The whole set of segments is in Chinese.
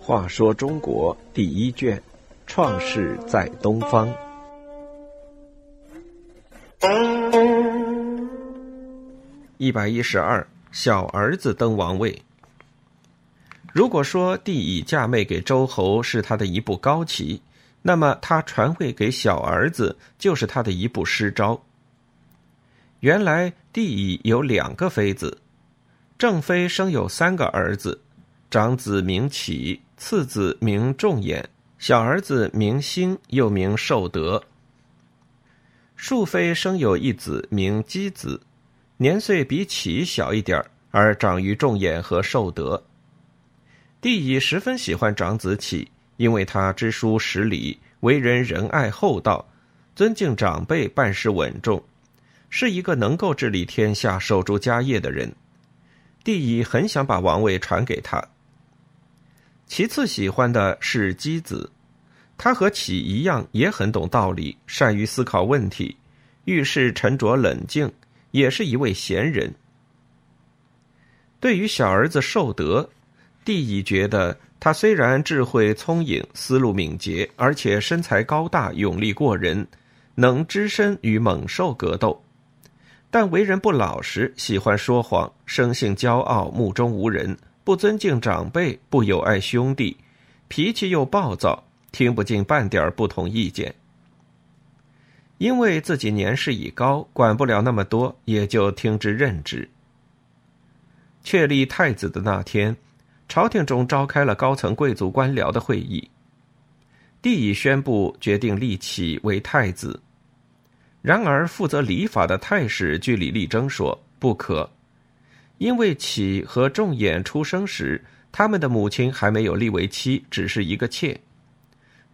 话说中国第一卷，《创世在东方》。一百一十二，小儿子登王位。如果说帝乙嫁妹给周侯是他的一步高棋，那么他传位给小儿子就是他的一步失招。原来帝乙有两个妃子，正妃生有三个儿子，长子名启，次子名仲衍，小儿子名兴，又名寿德。庶妃生有一子名姬子，年岁比启小一点而长于仲衍和寿德。帝乙十分喜欢长子启，因为他知书识礼，为人仁爱厚道，尊敬长辈，办事稳重，是一个能够治理天下、守住家业的人。帝乙很想把王位传给他。其次喜欢的是姬子，他和启一样，也很懂道理，善于思考问题，遇事沉着冷静，也是一位贤人。对于小儿子寿德。帝乙觉得他虽然智慧聪颖、思路敏捷，而且身材高大、勇力过人，能只身与猛兽格斗，但为人不老实，喜欢说谎，生性骄傲，目中无人，不尊敬长辈，不友爱兄弟，脾气又暴躁，听不进半点不同意见。因为自己年事已高，管不了那么多，也就听之任之。确立太子的那天。朝廷中召开了高层贵族官僚的会议，帝已宣布决定立启为太子。然而，负责礼法的太史据理力争说不可，因为启和仲衍出生时，他们的母亲还没有立为妻，只是一个妾；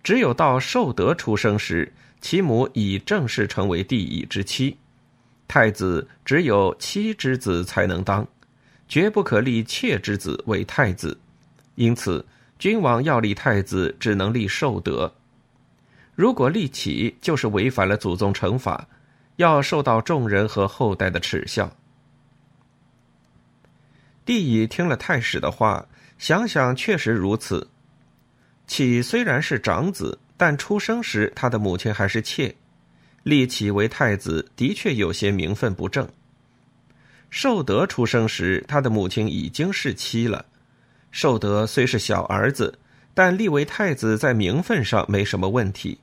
只有到寿德出生时，其母已正式成为帝乙之妻。太子只有妻之子才能当。绝不可立妾之子为太子，因此君王要立太子，只能立寿德。如果立启，就是违反了祖宗惩罚，要受到众人和后代的耻笑。帝乙听了太史的话，想想确实如此。启虽然是长子，但出生时他的母亲还是妾，立启为太子的确有些名分不正。寿德出生时，他的母亲已经是妻了。寿德虽是小儿子，但立为太子在名分上没什么问题。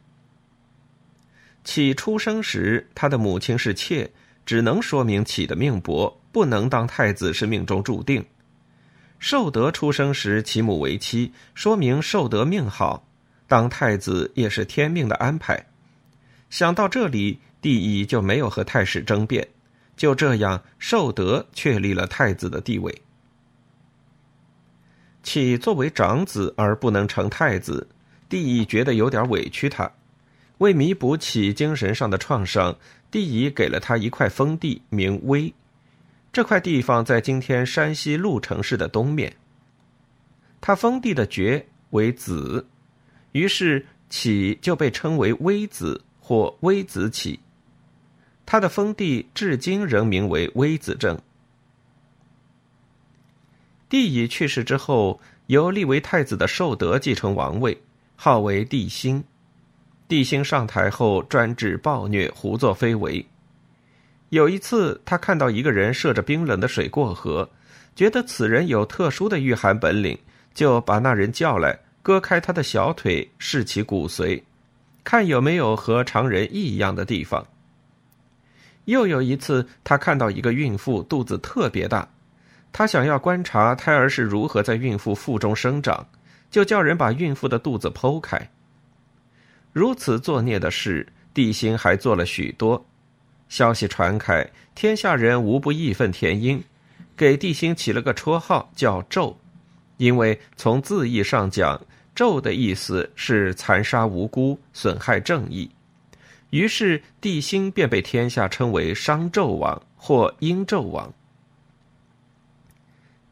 启出生时，他的母亲是妾，只能说明启的命薄，不能当太子是命中注定。寿德出生时，其母为妻，说明寿德命好，当太子也是天命的安排。想到这里，帝乙就没有和太史争辩。就这样，寿德确立了太子的地位。启作为长子而不能成太子，帝乙觉得有点委屈他。为弥补启精神上的创伤，帝乙给了他一块封地，名威。这块地方在今天山西潞城市的东面。他封地的爵为子，于是启就被称为微子或微子启。他的封地至今仍名为微子镇。帝乙去世之后，由立为太子的寿德继承王位，号为帝辛。帝辛上台后专制暴虐，胡作非为。有一次，他看到一个人涉着冰冷的水过河，觉得此人有特殊的御寒本领，就把那人叫来，割开他的小腿，视其骨髓，看有没有和常人异样的地方。又有一次，他看到一个孕妇肚子特别大，他想要观察胎儿是如何在孕妇腹中生长，就叫人把孕妇的肚子剖开。如此作孽的事，帝辛还做了许多。消息传开，天下人无不义愤填膺，给帝辛起了个绰号叫“纣”，因为从字义上讲，“纣”的意思是残杀无辜、损害正义。于是，帝辛便被天下称为商纣王或殷纣王。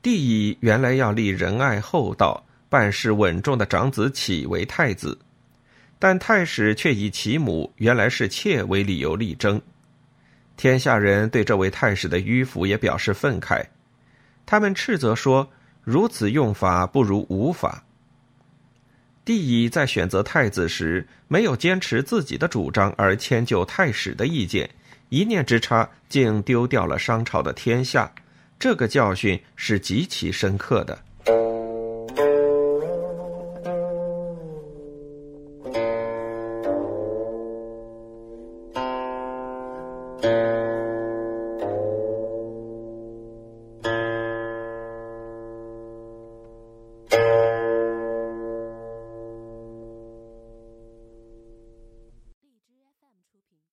帝乙原来要立仁爱厚道、办事稳重的长子启为太子，但太史却以其母原来是妾为理由力争。天下人对这位太史的迂腐也表示愤慨，他们斥责说：“如此用法不如无法。”帝乙在选择太子时，没有坚持自己的主张，而迁就太史的意见，一念之差，竟丢掉了商朝的天下。这个教训是极其深刻的。